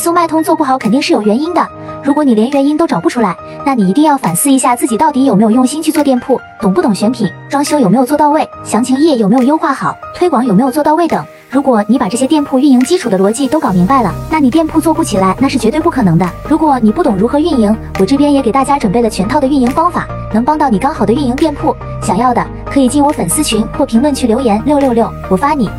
速卖通做不好肯定是有原因的。如果你连原因都找不出来那你一定要反思一下自己到底有没有用心去做店铺懂不懂选品装修有没有做到位详情页有没有优化好推广有没有做到位等。如果你把这些店铺运营基础的逻辑都搞明白了那你店铺做不起来那是绝对不可能的。如果你不懂如何运营我这边也给大家准备了全套的运营方法能帮到你刚好的运营店铺。想要的可以进我粉丝群或评论区留言六六六我发你。